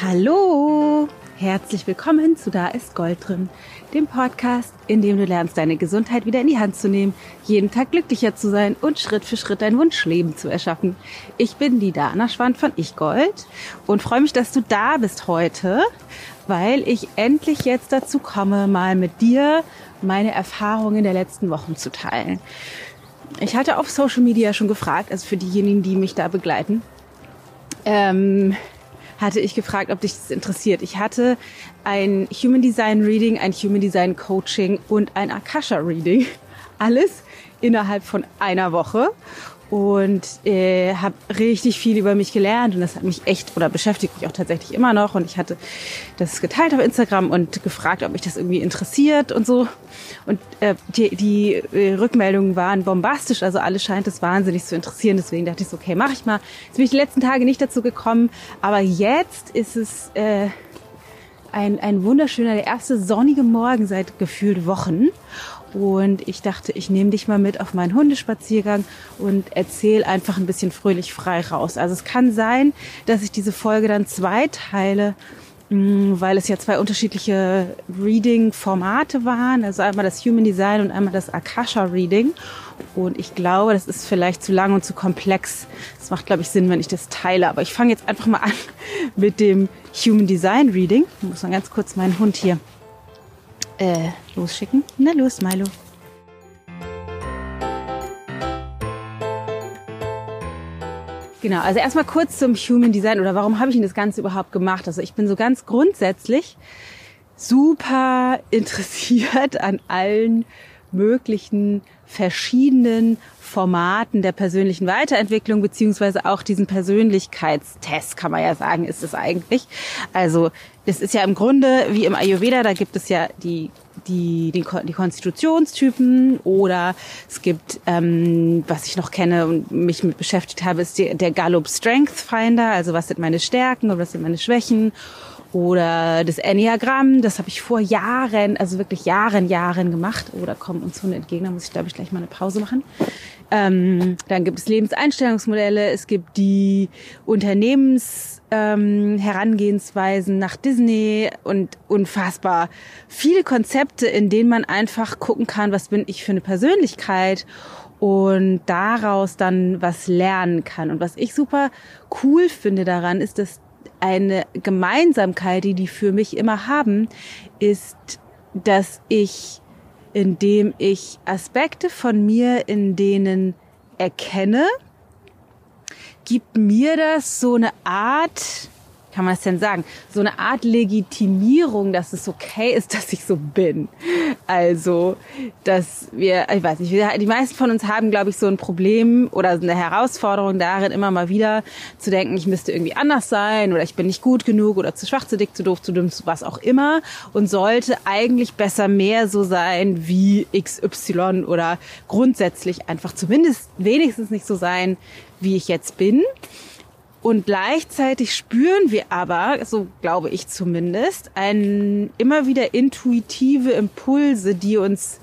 Hallo, herzlich willkommen zu Da ist Gold drin, dem Podcast, in dem du lernst, deine Gesundheit wieder in die Hand zu nehmen, jeden Tag glücklicher zu sein und Schritt für Schritt dein Wunschleben zu erschaffen. Ich bin die Dana Schwand von Ich Gold und freue mich, dass du da bist heute, weil ich endlich jetzt dazu komme, mal mit dir meine Erfahrungen der letzten Wochen zu teilen. Ich hatte auf Social Media schon gefragt, also für diejenigen, die mich da begleiten, ähm, hatte ich gefragt, ob dich das interessiert. Ich hatte ein Human Design Reading, ein Human Design Coaching und ein Akasha Reading. Alles innerhalb von einer Woche und äh, habe richtig viel über mich gelernt und das hat mich echt oder beschäftigt mich auch tatsächlich immer noch. Und ich hatte das geteilt auf Instagram und gefragt, ob mich das irgendwie interessiert und so. Und äh, die, die äh, Rückmeldungen waren bombastisch, also alle scheint es wahnsinnig zu interessieren, deswegen dachte ich so, okay, mache ich mal. Jetzt bin ich die letzten Tage nicht dazu gekommen, aber jetzt ist es äh, ein, ein wunderschöner, der erste sonnige Morgen seit gefühlt Wochen und ich dachte, ich nehme dich mal mit auf meinen Hundespaziergang und erzähle einfach ein bisschen fröhlich frei raus. Also es kann sein, dass ich diese Folge dann zwei teile, mm, weil es ja zwei unterschiedliche Reading-Formate waren. Also einmal das Human Design und einmal das Akasha Reading. Und ich glaube, das ist vielleicht zu lang und zu komplex. Es macht, glaube ich, Sinn, wenn ich das teile. Aber ich fange jetzt einfach mal an mit dem Human Design Reading. Ich muss mal ganz kurz meinen Hund hier äh, losschicken. Na los, Milo. Genau, also erstmal kurz zum Human Design oder warum habe ich denn das Ganze überhaupt gemacht? Also ich bin so ganz grundsätzlich super interessiert an allen möglichen verschiedenen Formaten der persönlichen Weiterentwicklung beziehungsweise auch diesen Persönlichkeitstest, kann man ja sagen, ist es eigentlich. Also das ist ja im Grunde wie im Ayurveda, da gibt es ja die die, die, die Konstitutionstypen oder es gibt, ähm, was ich noch kenne und mich mit beschäftigt habe, ist die, der Gallup Strength Finder, also was sind meine Stärken und was sind meine Schwächen oder das Enneagramm, das habe ich vor Jahren, also wirklich Jahren, Jahren gemacht. Oder oh, kommen uns Hunde entgegen, da muss ich glaube ich gleich mal eine Pause machen. Ähm, dann gibt es Lebenseinstellungsmodelle, es gibt die Unternehmens ähm, nach Disney und unfassbar viele Konzepte, in denen man einfach gucken kann, was bin ich für eine Persönlichkeit und daraus dann was lernen kann. Und was ich super cool finde daran, ist, dass eine Gemeinsamkeit, die die für mich immer haben, ist, dass ich, indem ich Aspekte von mir in denen erkenne, gibt mir das so eine Art kann man das denn sagen? So eine Art Legitimierung, dass es okay ist, dass ich so bin. Also, dass wir, ich weiß nicht, die meisten von uns haben, glaube ich, so ein Problem oder eine Herausforderung darin, immer mal wieder zu denken, ich müsste irgendwie anders sein oder ich bin nicht gut genug oder zu schwach, zu dick, zu doof, zu dünn, zu was auch immer und sollte eigentlich besser mehr so sein wie XY oder grundsätzlich einfach zumindest wenigstens nicht so sein, wie ich jetzt bin. Und gleichzeitig spüren wir aber, so glaube ich zumindest, ein, immer wieder intuitive Impulse, die uns,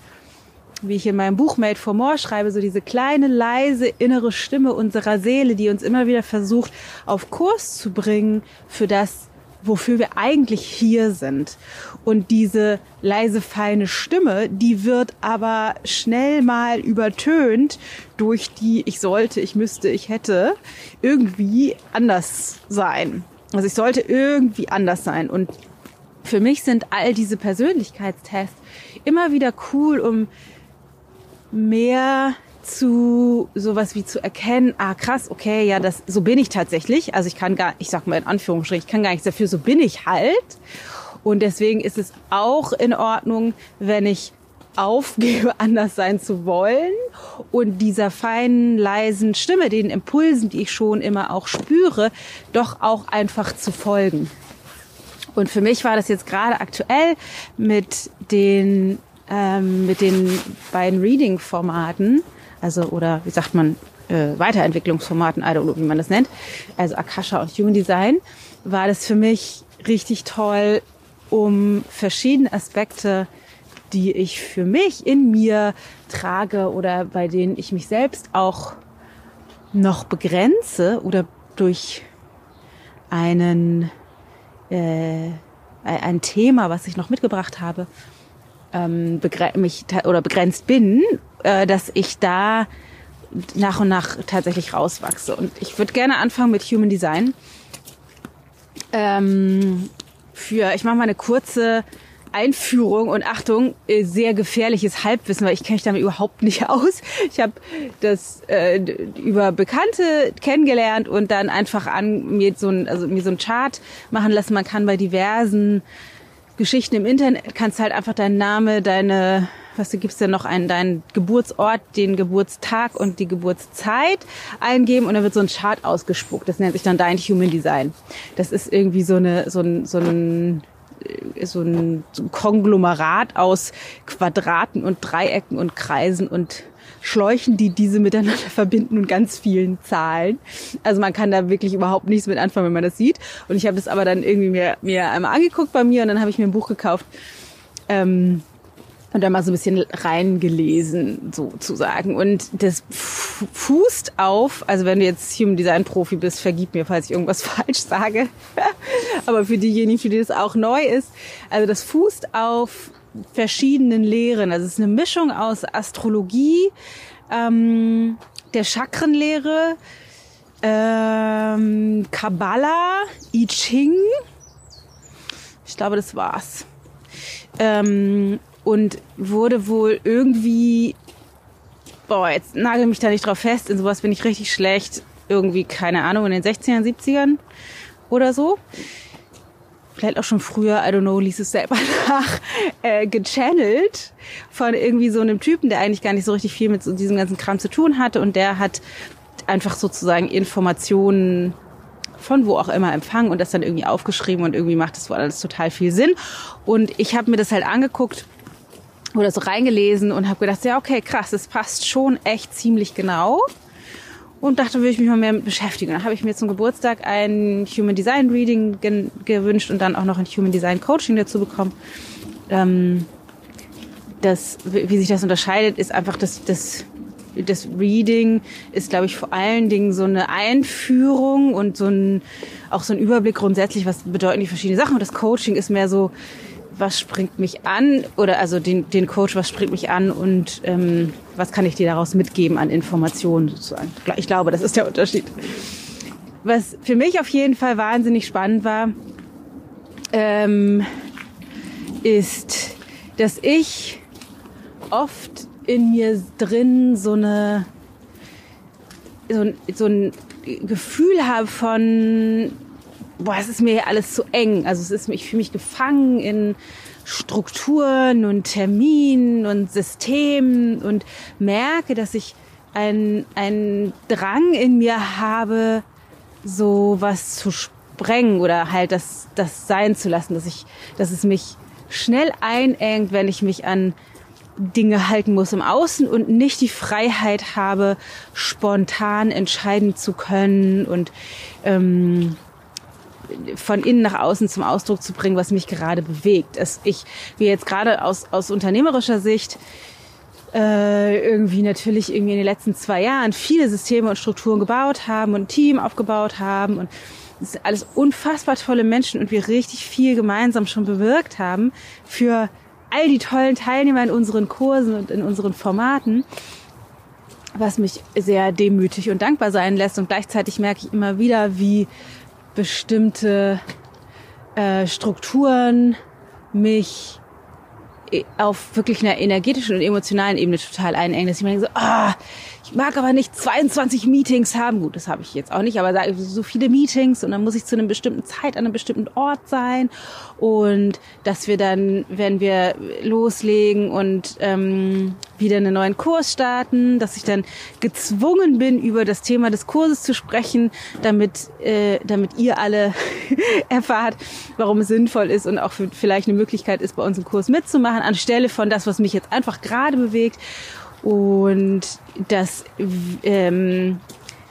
wie ich in meinem Buch Made for More schreibe, so diese kleine, leise innere Stimme unserer Seele, die uns immer wieder versucht, auf Kurs zu bringen für das, wofür wir eigentlich hier sind. Und diese leise, feine Stimme, die wird aber schnell mal übertönt durch die ich sollte, ich müsste, ich hätte irgendwie anders sein. Also ich sollte irgendwie anders sein. Und für mich sind all diese Persönlichkeitstests immer wieder cool, um mehr zu sowas wie zu erkennen, ah krass, okay, ja, das so bin ich tatsächlich. Also ich kann gar, ich sag mal in Anführungsstrichen, ich kann gar nichts dafür, so bin ich halt. Und deswegen ist es auch in Ordnung, wenn ich aufgebe, anders sein zu wollen und dieser feinen, leisen Stimme, den Impulsen, die ich schon immer auch spüre, doch auch einfach zu folgen. Und für mich war das jetzt gerade aktuell mit den ähm, mit den beiden Reading-Formaten also oder wie sagt man, äh, Weiterentwicklungsformaten, I don't know, wie man das nennt, also Akasha und Human Design, war das für mich richtig toll, um verschiedene Aspekte, die ich für mich in mir trage oder bei denen ich mich selbst auch noch begrenze oder durch einen äh, ein Thema, was ich noch mitgebracht habe, ähm, mich oder begrenzt bin, äh, dass ich da nach und nach tatsächlich rauswachse. Und ich würde gerne anfangen mit Human Design. Ähm, für, ich mache mal eine kurze Einführung und Achtung, äh, sehr gefährliches Halbwissen, weil ich kenne mich damit überhaupt nicht aus. Ich habe das äh, über Bekannte kennengelernt und dann einfach an mir so ein, also mir so ein Chart machen lassen. Man kann bei diversen Geschichten im Internet kannst halt einfach deinen Name, deine was gibt's denn noch einen, deinen Geburtsort, den Geburtstag und die Geburtszeit eingeben und dann wird so ein Chart ausgespuckt. Das nennt sich dann dein Human Design. Das ist irgendwie so eine, so ein, so ein äh, so ein, Konglomerat aus Quadraten und Dreiecken und Kreisen und Schläuchen, die diese miteinander verbinden und ganz vielen Zahlen. Also man kann da wirklich überhaupt nichts mit anfangen, wenn man das sieht. Und ich habe das aber dann irgendwie mir, mir einmal angeguckt bei mir und dann habe ich mir ein Buch gekauft. Ähm, und da mal so ein bisschen reingelesen, sozusagen. Und das fußt auf, also wenn du jetzt Human Design Profi bist, vergib mir, falls ich irgendwas falsch sage. Aber für diejenigen, für die das auch neu ist, also das fußt auf verschiedenen Lehren. Also es ist eine Mischung aus Astrologie, ähm, der Chakrenlehre, ähm, Kabbalah, I Ching. Ich glaube, das war's. Ähm, und wurde wohl irgendwie, boah, jetzt nagel mich da nicht drauf fest, in sowas bin ich richtig schlecht, irgendwie, keine Ahnung, in den 60ern, 70ern oder so. Vielleicht auch schon früher, I don't know, ließ es selber nach, äh, gechannelt von irgendwie so einem Typen, der eigentlich gar nicht so richtig viel mit so diesem ganzen Kram zu tun hatte und der hat einfach sozusagen Informationen von wo auch immer empfangen und das dann irgendwie aufgeschrieben und irgendwie macht das wohl alles total viel Sinn. Und ich habe mir das halt angeguckt oder so reingelesen und habe gedacht, ja, okay, krass, das passt schon echt ziemlich genau. Und dachte, würde ich mich mal mehr mit beschäftigen. Dann habe ich mir zum Geburtstag ein Human Design Reading gewünscht und dann auch noch ein Human Design Coaching dazu bekommen. Ähm, das, wie sich das unterscheidet, ist einfach das, das, das Reading ist, glaube ich, vor allen Dingen so eine Einführung und so ein, auch so ein Überblick grundsätzlich, was bedeuten die verschiedenen Sachen. Und das Coaching ist mehr so, was springt mich an oder also den, den Coach, was springt mich an und ähm, was kann ich dir daraus mitgeben an Informationen sozusagen. Ich glaube, das ist der Unterschied. Was für mich auf jeden Fall wahnsinnig spannend war, ähm, ist, dass ich oft in mir drin so eine so, so ein Gefühl habe von boah, es ist mir alles zu eng. Also es ist, ich fühle mich gefangen in Strukturen und Terminen und Systemen und merke, dass ich einen, einen Drang in mir habe, so was zu sprengen oder halt das, das sein zu lassen, dass ich, dass es mich schnell einengt, wenn ich mich an Dinge halten muss im Außen und nicht die Freiheit habe, spontan entscheiden zu können und ähm, von innen nach außen zum Ausdruck zu bringen, was mich gerade bewegt. Es, ich, wie jetzt gerade aus, aus unternehmerischer Sicht, äh, irgendwie natürlich irgendwie in den letzten zwei Jahren viele Systeme und Strukturen gebaut haben und ein Team aufgebaut haben und es sind alles unfassbar tolle Menschen und wir richtig viel gemeinsam schon bewirkt haben für all die tollen Teilnehmer in unseren Kursen und in unseren Formaten, was mich sehr demütig und dankbar sein lässt. Und gleichzeitig merke ich immer wieder, wie bestimmte äh, Strukturen mich äh, auf wirklich einer energetischen und emotionalen Ebene total einengen, dass ich mir denke so, ah, ich mag aber nicht 22 Meetings haben. Gut, das habe ich jetzt auch nicht, aber so viele Meetings und dann muss ich zu einer bestimmten Zeit an einem bestimmten Ort sein und dass wir dann, wenn wir loslegen und ähm, wieder einen neuen Kurs starten, dass ich dann gezwungen bin, über das Thema des Kurses zu sprechen, damit, äh, damit ihr alle erfahrt, warum es sinnvoll ist und auch vielleicht eine Möglichkeit ist, bei uns im Kurs mitzumachen, anstelle von das, was mich jetzt einfach gerade bewegt und dass, ähm,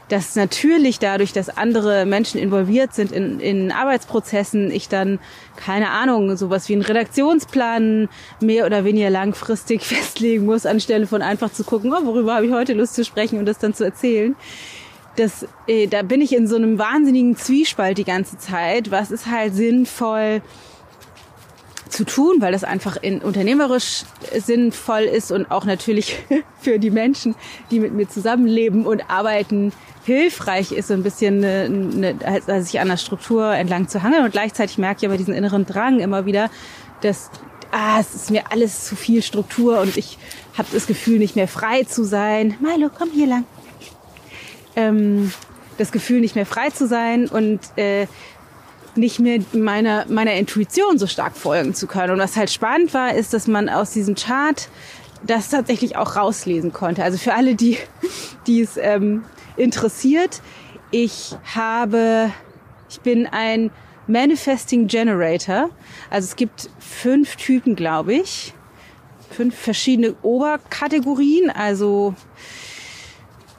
dass natürlich dadurch, dass andere Menschen involviert sind in, in Arbeitsprozessen, ich dann, keine Ahnung, sowas wie einen Redaktionsplan mehr oder weniger langfristig festlegen muss, anstelle von einfach zu gucken, oh, worüber habe ich heute Lust zu sprechen und das dann zu erzählen. das, äh, da bin ich in so einem wahnsinnigen Zwiespalt die ganze Zeit. Was ist halt sinnvoll zu tun, weil das einfach in unternehmerisch sinnvoll ist und auch natürlich für die Menschen, die mit mir zusammenleben und arbeiten, hilfreich ist, so ein bisschen eine, eine, also sich an der Struktur entlang zu hangeln. Und gleichzeitig merke ich aber diesen inneren Drang immer wieder, dass ah, es ist mir alles zu viel Struktur und ich habe das Gefühl, nicht mehr frei zu sein. Milo, komm hier lang. Ähm, das Gefühl, nicht mehr frei zu sein und äh, nicht mehr meiner, meiner Intuition so stark folgen zu können. Und was halt spannend war, ist, dass man aus diesem Chart das tatsächlich auch rauslesen konnte. Also für alle, die, die es ähm, interessiert, ich habe, ich bin ein Manifesting Generator. Also es gibt fünf Typen, glaube ich. Fünf verschiedene Oberkategorien. Also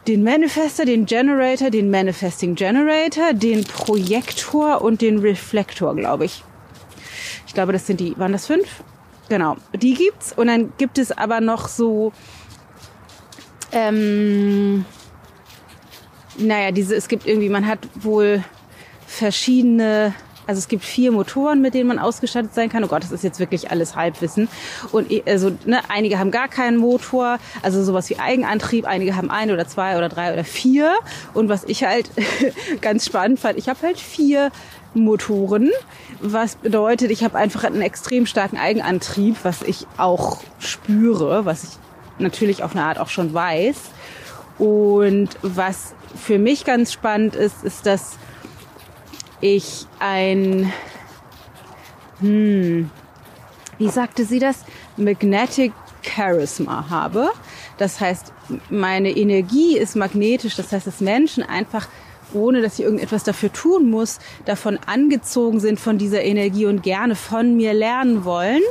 den Manifester, den Generator, den Manifesting Generator, den Projektor und den Reflektor, glaube ich. Ich glaube, das sind die, waren das fünf? Genau, die gibt's. Und dann gibt es aber noch so, ähm, naja, diese, es gibt irgendwie, man hat wohl verschiedene also es gibt vier Motoren, mit denen man ausgestattet sein kann. Oh Gott, das ist jetzt wirklich alles Halbwissen. Und also ne, einige haben gar keinen Motor, also sowas wie Eigenantrieb. Einige haben ein oder zwei oder drei oder vier. Und was ich halt ganz spannend fand, ich habe halt vier Motoren, was bedeutet, ich habe einfach einen extrem starken Eigenantrieb, was ich auch spüre, was ich natürlich auf eine Art auch schon weiß. Und was für mich ganz spannend ist, ist, dass ich ein, hm, wie sagte sie das? Magnetic Charisma habe. Das heißt, meine Energie ist magnetisch. Das heißt, dass Menschen einfach ohne dass ich irgendetwas dafür tun muss, davon angezogen sind von dieser Energie und gerne von mir lernen wollen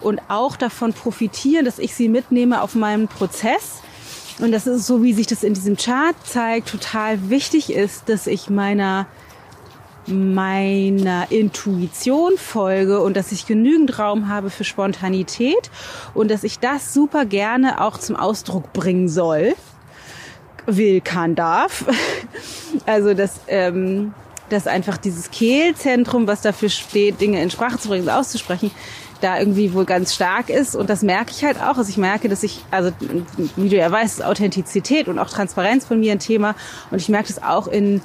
und auch davon profitieren, dass ich sie mitnehme auf meinem Prozess. Und das ist so, wie sich das in diesem Chart zeigt, total wichtig ist, dass ich meiner meiner Intuition folge und dass ich genügend Raum habe für Spontanität und dass ich das super gerne auch zum Ausdruck bringen soll. Will, kann, darf. Also dass, ähm, dass einfach dieses Kehlzentrum, was dafür steht, Dinge in Sprache zu bringen, auszusprechen, da irgendwie wohl ganz stark ist. Und das merke ich halt auch. Also ich merke, dass ich, also wie du ja weißt, Authentizität und auch Transparenz von mir ein Thema. Und ich merke das auch in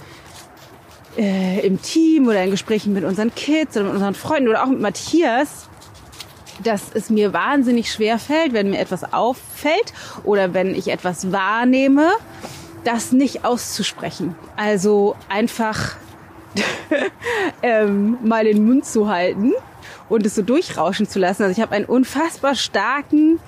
äh, im Team oder in Gesprächen mit unseren Kids oder mit unseren Freunden oder auch mit Matthias, dass es mir wahnsinnig schwer fällt, wenn mir etwas auffällt oder wenn ich etwas wahrnehme, das nicht auszusprechen. Also einfach ähm, mal den Mund zu halten und es so durchrauschen zu lassen. Also ich habe einen unfassbar starken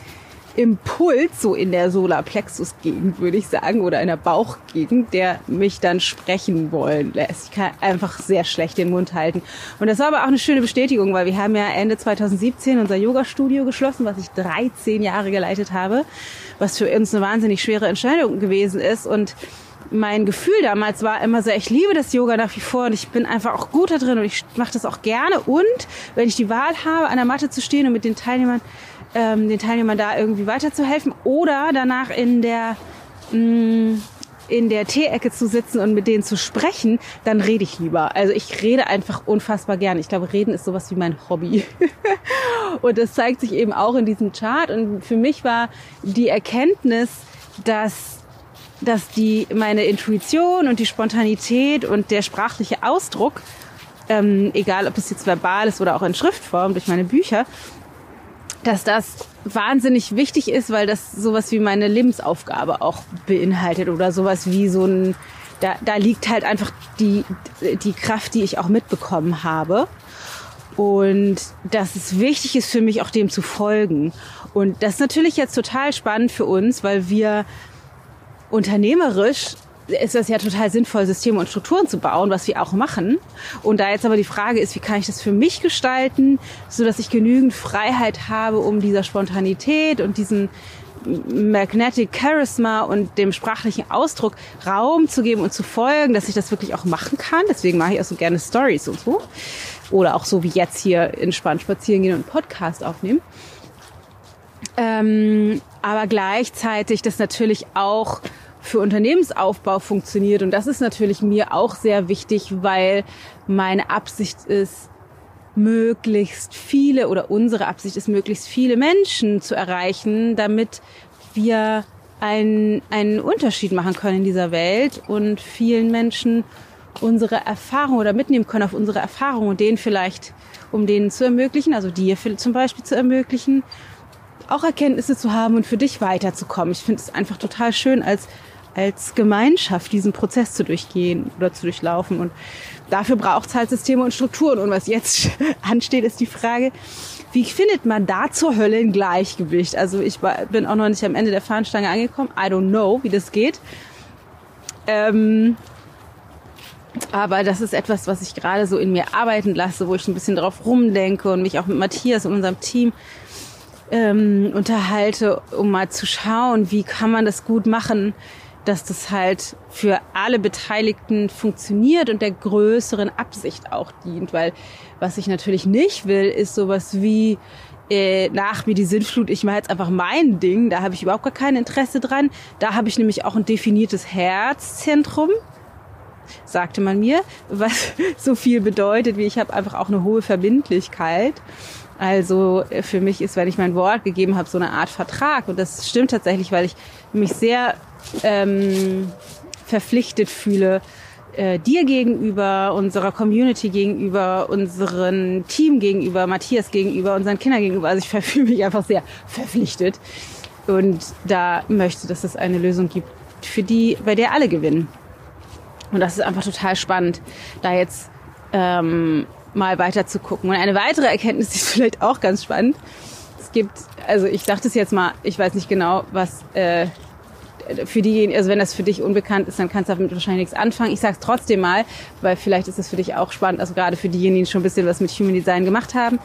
Impuls so in der Solarplexus-Gegend, würde ich sagen, oder in der Bauchgegend, der mich dann sprechen wollen lässt. Ich kann einfach sehr schlecht den Mund halten. Und das war aber auch eine schöne Bestätigung, weil wir haben ja Ende 2017 unser Yoga-Studio geschlossen, was ich 13 Jahre geleitet habe, was für uns eine wahnsinnig schwere Entscheidung gewesen ist und mein Gefühl damals war immer so, ich liebe das Yoga nach wie vor und ich bin einfach auch gut da drin und ich mache das auch gerne. Und wenn ich die Wahl habe, an der Matte zu stehen und mit den Teilnehmern ähm, den Teilnehmern da irgendwie weiterzuhelfen oder danach in der mh, mm, in der Teeecke zu sitzen und mit denen zu sprechen, dann rede ich lieber. Also ich rede einfach unfassbar gerne. Ich glaube, reden ist sowas wie mein Hobby. und das zeigt sich eben auch in diesem Chart. Und für mich war die Erkenntnis, dass, dass die, meine Intuition und die Spontanität und der sprachliche Ausdruck, ähm, egal ob es jetzt verbal ist oder auch in Schriftform durch meine Bücher, dass das wahnsinnig wichtig ist, weil das sowas wie meine Lebensaufgabe auch beinhaltet oder sowas wie so ein, da, da liegt halt einfach die, die Kraft, die ich auch mitbekommen habe. Und dass es wichtig ist für mich auch dem zu folgen. Und das ist natürlich jetzt total spannend für uns, weil wir unternehmerisch ist das ja total sinnvoll, Systeme und Strukturen zu bauen, was wir auch machen. Und da jetzt aber die Frage ist, wie kann ich das für mich gestalten, so dass ich genügend Freiheit habe, um dieser Spontanität und diesen Magnetic Charisma und dem sprachlichen Ausdruck Raum zu geben und zu folgen, dass ich das wirklich auch machen kann. Deswegen mache ich auch so gerne Stories und so. Oder auch so wie jetzt hier entspannt spazieren gehen und Podcast aufnehmen. Ähm, aber gleichzeitig das natürlich auch für Unternehmensaufbau funktioniert. Und das ist natürlich mir auch sehr wichtig, weil meine Absicht ist, möglichst viele oder unsere Absicht ist, möglichst viele Menschen zu erreichen, damit wir einen, einen Unterschied machen können in dieser Welt und vielen Menschen unsere Erfahrung oder mitnehmen können auf unsere Erfahrung und denen vielleicht, um denen zu ermöglichen, also dir zum Beispiel zu ermöglichen, auch Erkenntnisse zu haben und für dich weiterzukommen. Ich finde es einfach total schön, als, als Gemeinschaft diesen Prozess zu durchgehen oder zu durchlaufen. Und dafür braucht es halt Systeme und Strukturen. Und was jetzt ansteht, ist die Frage, wie findet man da zur Hölle ein Gleichgewicht? Also ich bin auch noch nicht am Ende der Fahnenstange angekommen. I don't know, wie das geht. Ähm, aber das ist etwas, was ich gerade so in mir arbeiten lasse, wo ich ein bisschen drauf rumdenke und mich auch mit Matthias und unserem Team ähm, unterhalte, um mal zu schauen, wie kann man das gut machen, dass das halt für alle Beteiligten funktioniert und der größeren Absicht auch dient. Weil was ich natürlich nicht will, ist sowas wie äh, nach mir die Sintflut, ich mache jetzt einfach mein Ding, da habe ich überhaupt gar kein Interesse dran. Da habe ich nämlich auch ein definiertes Herzzentrum sagte man mir, was so viel bedeutet, wie ich habe einfach auch eine hohe Verbindlichkeit. Also äh, für mich ist, wenn ich mein Wort gegeben habe, so eine Art Vertrag. Und das stimmt tatsächlich, weil ich mich sehr ähm, verpflichtet fühle, äh, dir gegenüber, unserer Community gegenüber, unserem Team gegenüber, Matthias gegenüber, unseren Kindern gegenüber. Also ich fühle mich einfach sehr verpflichtet. Und da möchte, dass es eine Lösung gibt, für die, bei der alle gewinnen. Und das ist einfach total spannend, da jetzt ähm, mal weiter zu gucken. Und eine weitere Erkenntnis, ist vielleicht auch ganz spannend. Es gibt, also ich dachte es jetzt mal, ich weiß nicht genau, was äh, für diejenigen, also wenn das für dich unbekannt ist, dann kannst du damit wahrscheinlich nichts anfangen. Ich sage es trotzdem mal, weil vielleicht ist es für dich auch spannend, also gerade für diejenigen, die schon ein bisschen was mit Human Design gemacht haben.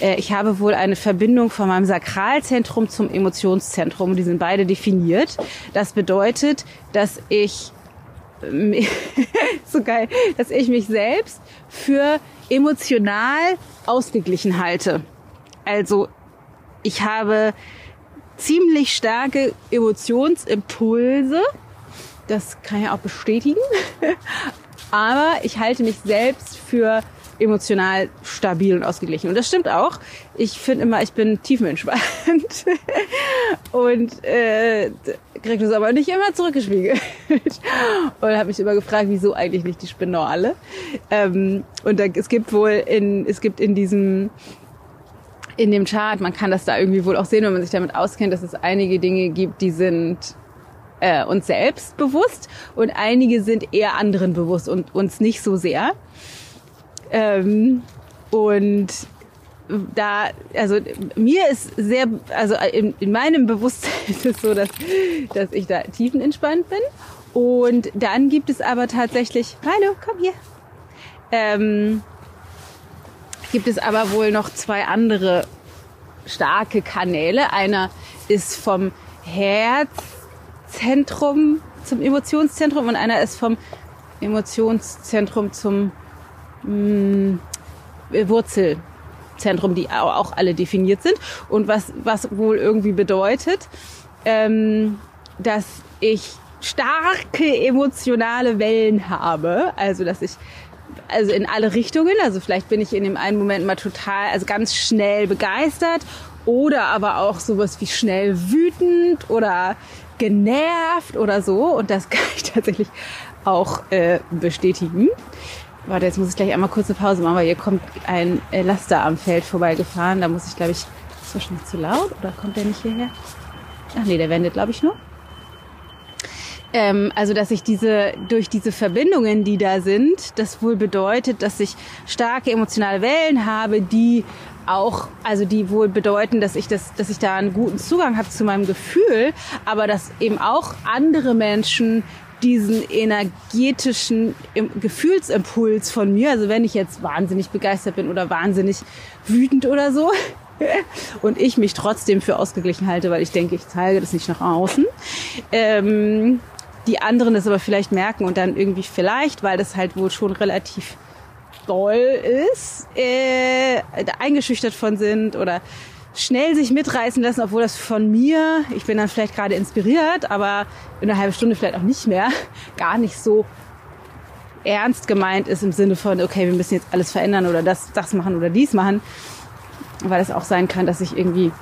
Äh, ich habe wohl eine Verbindung von meinem Sakralzentrum zum Emotionszentrum. Die sind beide definiert. Das bedeutet, dass ich so geil, dass ich mich selbst für emotional ausgeglichen halte. Also ich habe ziemlich starke Emotionsimpulse. Das kann ich auch bestätigen. Aber ich halte mich selbst für emotional stabil und ausgeglichen. Und das stimmt auch. Ich finde immer, ich bin tiefenentspannt. und äh, kriege das aber nicht immer zurückgespiegelt. und habe mich immer gefragt, wieso eigentlich nicht die Spinale. Ähm, und da, es gibt wohl in, es gibt in diesem in dem Chart, man kann das da irgendwie wohl auch sehen, wenn man sich damit auskennt, dass es einige Dinge gibt, die sind äh, uns selbst bewusst und einige sind eher anderen bewusst und uns nicht so sehr. Ähm, und da, also mir ist sehr, also in, in meinem Bewusstsein ist es so, dass, dass ich da tiefenentspannt bin. Und dann gibt es aber tatsächlich, hallo, komm hier. Ähm, gibt es aber wohl noch zwei andere starke Kanäle. Einer ist vom Herzzentrum zum Emotionszentrum und einer ist vom Emotionszentrum zum mh, mm, Wurzelzentrum, die auch alle definiert sind. Und was, was wohl irgendwie bedeutet, ähm, dass ich starke emotionale Wellen habe. Also, dass ich also in alle Richtungen. Also vielleicht bin ich in dem einen Moment mal total, also ganz schnell begeistert oder aber auch sowas wie schnell wütend oder genervt oder so. Und das kann ich tatsächlich auch äh, bestätigen. Warte, jetzt muss ich gleich einmal kurze Pause machen, weil hier kommt ein Laster am Feld vorbeigefahren. Da muss ich, glaube ich, ist wahrscheinlich zu laut oder kommt der nicht hierher? Ach nee, der wendet, glaube ich, nur. Ähm, also, dass ich diese, durch diese Verbindungen, die da sind, das wohl bedeutet, dass ich starke emotionale Wellen habe, die auch, also die wohl bedeuten, dass ich das, dass ich da einen guten Zugang habe zu meinem Gefühl, aber dass eben auch andere Menschen diesen energetischen Gefühlsimpuls von mir, also wenn ich jetzt wahnsinnig begeistert bin oder wahnsinnig wütend oder so, und ich mich trotzdem für ausgeglichen halte, weil ich denke, ich zeige das nicht nach außen. Ähm, die anderen das aber vielleicht merken und dann irgendwie vielleicht, weil das halt wohl schon relativ doll ist, äh, eingeschüchtert von sind oder schnell sich mitreißen lassen, obwohl das von mir, ich bin dann vielleicht gerade inspiriert, aber in einer halben Stunde vielleicht auch nicht mehr, gar nicht so ernst gemeint ist im Sinne von, okay, wir müssen jetzt alles verändern oder das, das machen oder dies machen, weil es auch sein kann, dass ich irgendwie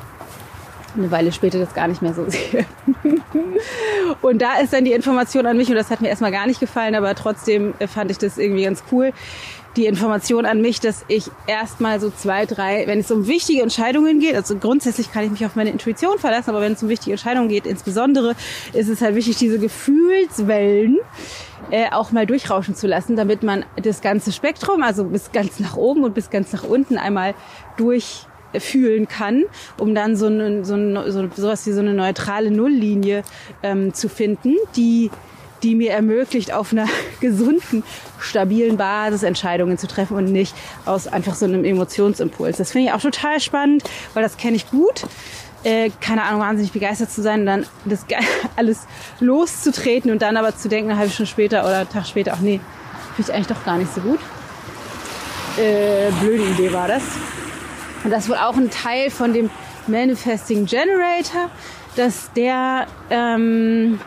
eine Weile später das gar nicht mehr so sehe. und da ist dann die Information an mich und das hat mir erstmal gar nicht gefallen, aber trotzdem fand ich das irgendwie ganz cool. Die Information an mich, dass ich erstmal so zwei, drei, wenn es um wichtige Entscheidungen geht, also grundsätzlich kann ich mich auf meine Intuition verlassen, aber wenn es um wichtige Entscheidungen geht, insbesondere ist es halt wichtig, diese Gefühlswellen äh, auch mal durchrauschen zu lassen, damit man das ganze Spektrum, also bis ganz nach oben und bis ganz nach unten einmal durch fühlen kann, um dann so, eine, so, eine, so sowas wie so eine neutrale Nulllinie ähm, zu finden, die die mir ermöglicht, auf einer gesunden, stabilen Basis Entscheidungen zu treffen und nicht aus einfach so einem Emotionsimpuls. Das finde ich auch total spannend, weil das kenne ich gut. Äh, keine Ahnung, wahnsinnig begeistert zu sein und dann das alles loszutreten und dann aber zu denken, eine halbe Stunde später oder einen Tag später, ach nee, finde ich eigentlich doch gar nicht so gut. Äh, blöde Idee war das. Und das ist wohl auch ein Teil von dem Manifesting Generator, dass der, ähm,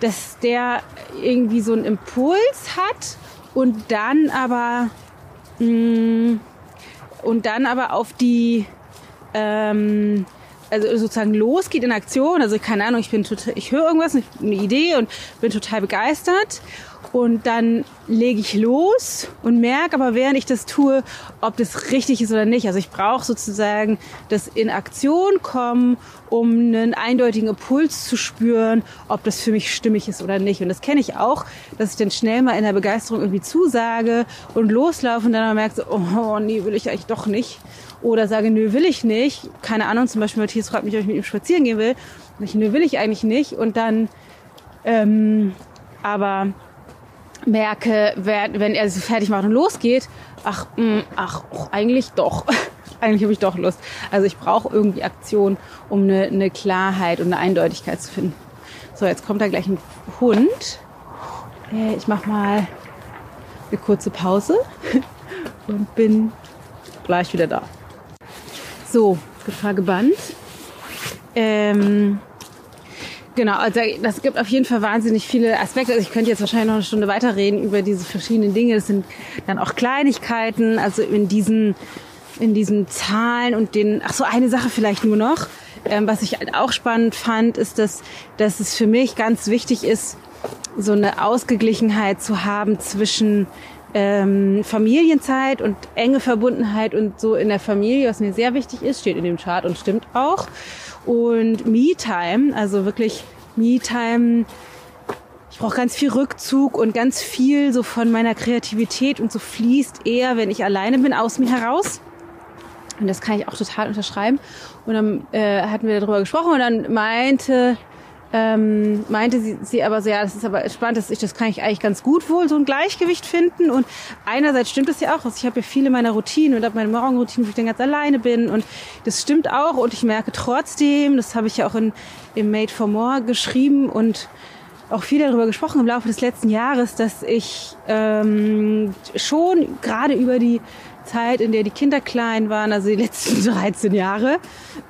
dass der irgendwie so einen Impuls hat und dann aber mh, mm, und dann aber auf die ähm, also sozusagen losgeht in Aktion. Also keine Ahnung, ich bin total, ich höre irgendwas, eine Idee und bin total begeistert und dann lege ich los und merke aber, während ich das tue, ob das richtig ist oder nicht. Also ich brauche sozusagen das in Aktion kommen, um einen eindeutigen Impuls zu spüren, ob das für mich stimmig ist oder nicht. Und das kenne ich auch, dass ich dann schnell mal in der Begeisterung irgendwie zusage und loslaufe und dann merke, so, oh nee, will ich eigentlich doch nicht. Oder sage, nö, will ich nicht. Keine Ahnung, zum Beispiel Matthias fragt mich, ob ich mit ihm spazieren gehen will. Und ich, nö, will ich eigentlich nicht. Und dann, ähm, aber merke, wenn er so fertig macht und losgeht, ach, mh, mm, ach, oh, eigentlich doch. eigentlich habe ich doch Lust. Also ich brauche irgendwie Aktion, um eine, eine Klarheit und eine Eindeutigkeit zu finden. So, jetzt kommt da gleich ein Hund. Ich mache mal eine kurze Pause und bin gleich wieder da. So, Gefahr gebannt. Ähm, Genau, also das gibt auf jeden Fall wahnsinnig viele Aspekte. Also ich könnte jetzt wahrscheinlich noch eine Stunde weiterreden über diese verschiedenen Dinge. Das sind dann auch Kleinigkeiten, also in diesen, in diesen Zahlen und den, ach so, eine Sache vielleicht nur noch. Ähm, was ich halt auch spannend fand, ist, dass, dass es für mich ganz wichtig ist, so eine Ausgeglichenheit zu haben zwischen ähm, Familienzeit und enge Verbundenheit und so in der Familie, was mir sehr wichtig ist, steht in dem Chart und stimmt auch und Me-Time, also wirklich Me-Time. Ich brauche ganz viel Rückzug und ganz viel so von meiner Kreativität und so fließt eher, wenn ich alleine bin, aus mir heraus. Und das kann ich auch total unterschreiben. Und dann äh, hatten wir darüber gesprochen und dann meinte ähm, meinte sie, sie aber so, ja, das ist aber spannend, dass ich, das kann ich eigentlich ganz gut wohl, so ein Gleichgewicht finden. Und einerseits stimmt es ja auch, also ich habe ja viele meiner Routinen und habe meine Morgenroutine, wo ich dann ganz alleine bin. Und das stimmt auch. Und ich merke trotzdem, das habe ich ja auch in, im Made for More geschrieben und auch viel darüber gesprochen im Laufe des letzten Jahres, dass ich ähm, schon gerade über die Zeit, in der die Kinder klein waren, also die letzten 13 Jahre,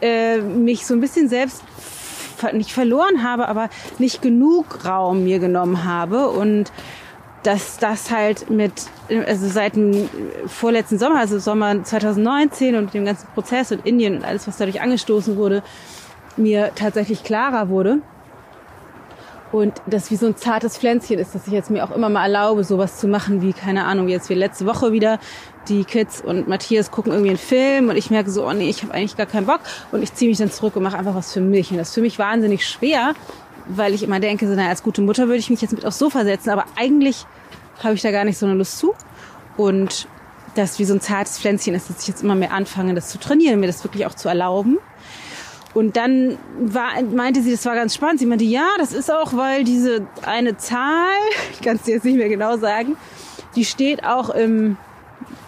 äh, mich so ein bisschen selbst nicht verloren habe, aber nicht genug Raum mir genommen habe und dass das halt mit, also seit dem vorletzten Sommer, also Sommer 2019 und dem ganzen Prozess und Indien und alles, was dadurch angestoßen wurde, mir tatsächlich klarer wurde. Und das wie so ein zartes Pflänzchen ist, dass ich jetzt mir auch immer mal erlaube, sowas zu machen wie, keine Ahnung, jetzt wie letzte Woche wieder die Kids und Matthias gucken irgendwie einen Film und ich merke so, oh nee, ich habe eigentlich gar keinen Bock und ich ziehe mich dann zurück und mache einfach was für mich. Und das ist für mich wahnsinnig schwer, weil ich immer denke, so, naja, als gute Mutter würde ich mich jetzt mit aufs Sofa setzen, aber eigentlich habe ich da gar nicht so eine Lust zu. Und das wie so ein zartes Pflänzchen ist, dass ich jetzt immer mehr anfange, das zu trainieren, mir das wirklich auch zu erlauben. Und dann war, meinte sie, das war ganz spannend. Sie meinte, ja, das ist auch, weil diese eine Zahl, ich kann es dir jetzt nicht mehr genau sagen, die steht auch im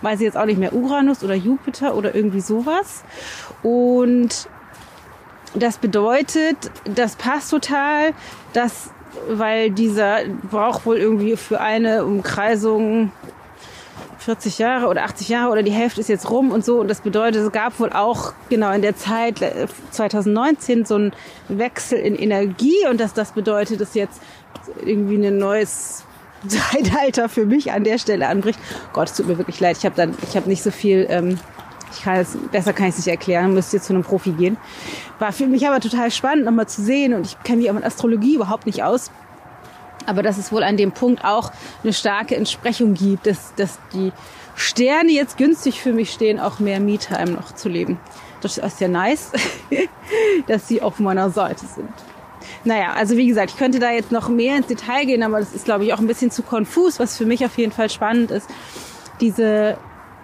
weiß ich jetzt auch nicht mehr, Uranus oder Jupiter oder irgendwie sowas. Und das bedeutet, das passt total, dass, weil dieser braucht wohl irgendwie für eine Umkreisung 40 Jahre oder 80 Jahre oder die Hälfte ist jetzt rum und so. Und das bedeutet, es gab wohl auch genau in der Zeit 2019 äh, so einen Wechsel in Energie und dass das bedeutet, dass jetzt irgendwie ein neues Zeitalter für mich an der Stelle anbricht. Gott, es tut mir wirklich leid. Ich habe dann, ich habe nicht so viel. Ähm, ich kann es besser kann ich es nicht erklären. Müsst ihr zu einem Profi gehen. War für mich aber total spannend, nochmal zu sehen. Und ich kenne mich auch mit Astrologie überhaupt nicht aus. Aber dass es wohl an dem Punkt auch eine starke Entsprechung gibt, dass, dass die Sterne jetzt günstig für mich stehen, auch mehr Me-Time noch zu leben. Das ist ja nice, dass sie auf meiner Seite sind. Naja, also wie gesagt, ich könnte da jetzt noch mehr ins Detail gehen, aber das ist, glaube ich, auch ein bisschen zu konfus. Was für mich auf jeden Fall spannend ist, diese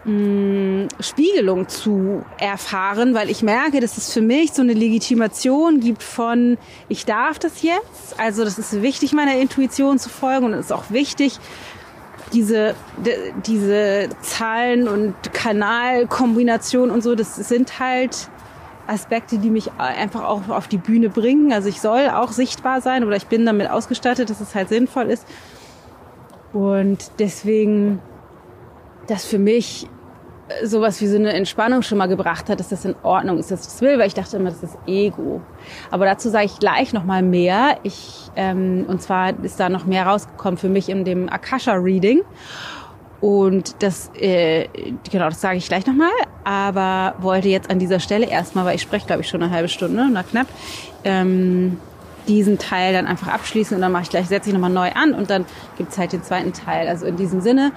mh, Spiegelung zu erfahren, weil ich merke, dass es für mich so eine Legitimation gibt von, ich darf das jetzt. Also das ist wichtig, meiner Intuition zu folgen und es ist auch wichtig, diese, diese Zahlen und Kanalkombinationen und so, das sind halt Aspekte, die mich einfach auch auf die Bühne bringen. Also ich soll auch sichtbar sein oder ich bin damit ausgestattet, dass es halt sinnvoll ist. Und deswegen, das für mich sowas wie so eine Entspannung schon mal gebracht hat, dass das in Ordnung ist, dass ich das will, weil ich dachte immer, das ist Ego. Aber dazu sage ich gleich noch mal mehr. Ich ähm, und zwar ist da noch mehr rausgekommen für mich in dem Akasha Reading. Und das, äh, genau, das sage ich gleich nochmal, aber wollte jetzt an dieser Stelle erstmal, weil ich spreche, glaube ich, schon eine halbe Stunde, na knapp, ähm, diesen Teil dann einfach abschließen und dann mache ich gleich, setze ich nochmal neu an und dann gibt's halt den zweiten Teil. Also in diesem Sinne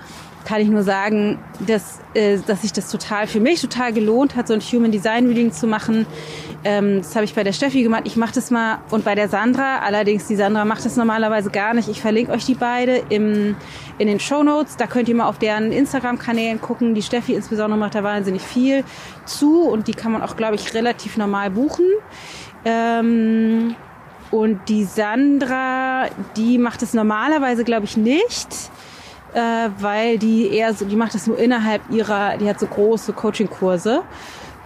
kann ich nur sagen, dass, äh, dass sich das total für mich total gelohnt hat, so ein Human Design Reading zu machen. Ähm, das habe ich bei der Steffi gemacht. Ich mache das mal und bei der Sandra. Allerdings die Sandra macht das normalerweise gar nicht. Ich verlinke euch die beide im, in den Show Notes. Da könnt ihr mal auf deren Instagram-Kanälen gucken. Die Steffi insbesondere macht da wahnsinnig viel zu und die kann man auch, glaube ich, relativ normal buchen. Ähm, und die Sandra, die macht es normalerweise, glaube ich, nicht äh, weil die eher so, die macht das nur innerhalb ihrer, die hat so große Coaching-Kurse.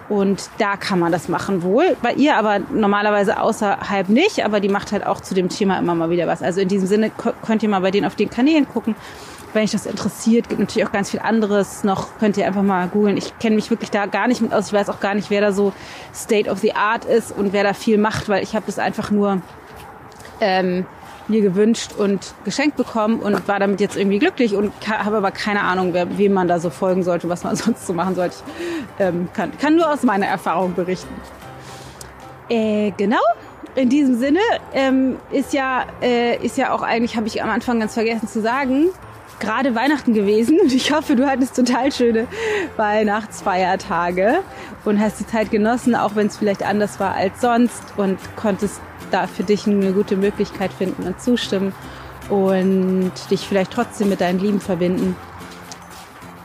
Und da kann man das machen wohl. Bei ihr aber normalerweise außerhalb nicht, aber die macht halt auch zu dem Thema immer mal wieder was. Also in diesem Sinne könnt ihr mal bei denen auf den Kanälen gucken. Wenn euch das interessiert, gibt natürlich auch ganz viel anderes noch. Könnt ihr einfach mal googeln. Ich kenne mich wirklich da gar nicht mit aus. Ich weiß auch gar nicht, wer da so State of the Art ist und wer da viel macht, weil ich habe das einfach nur ähm, mir gewünscht und geschenkt bekommen und war damit jetzt irgendwie glücklich und habe aber keine Ahnung, wer, wem man da so folgen sollte, was man sonst so machen sollte. Ich ähm, kann, kann nur aus meiner Erfahrung berichten. Äh, genau. In diesem Sinne ähm, ist ja äh, ist ja auch eigentlich habe ich am Anfang ganz vergessen zu sagen, gerade Weihnachten gewesen und ich hoffe, du hattest total schöne Weihnachtsfeiertage und hast die Zeit genossen, auch wenn es vielleicht anders war als sonst und konntest da für dich eine gute Möglichkeit finden und zustimmen und dich vielleicht trotzdem mit deinen Lieben verbinden.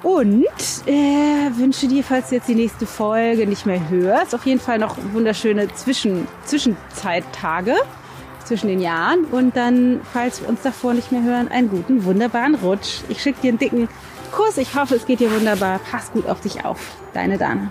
Und äh, wünsche dir, falls du jetzt die nächste Folge nicht mehr hörst, auf jeden Fall noch wunderschöne Zwischen Zwischenzeittage zwischen den Jahren. Und dann, falls wir uns davor nicht mehr hören, einen guten, wunderbaren Rutsch. Ich schicke dir einen dicken Kuss. Ich hoffe, es geht dir wunderbar. Pass gut auf dich auf. Deine Dana.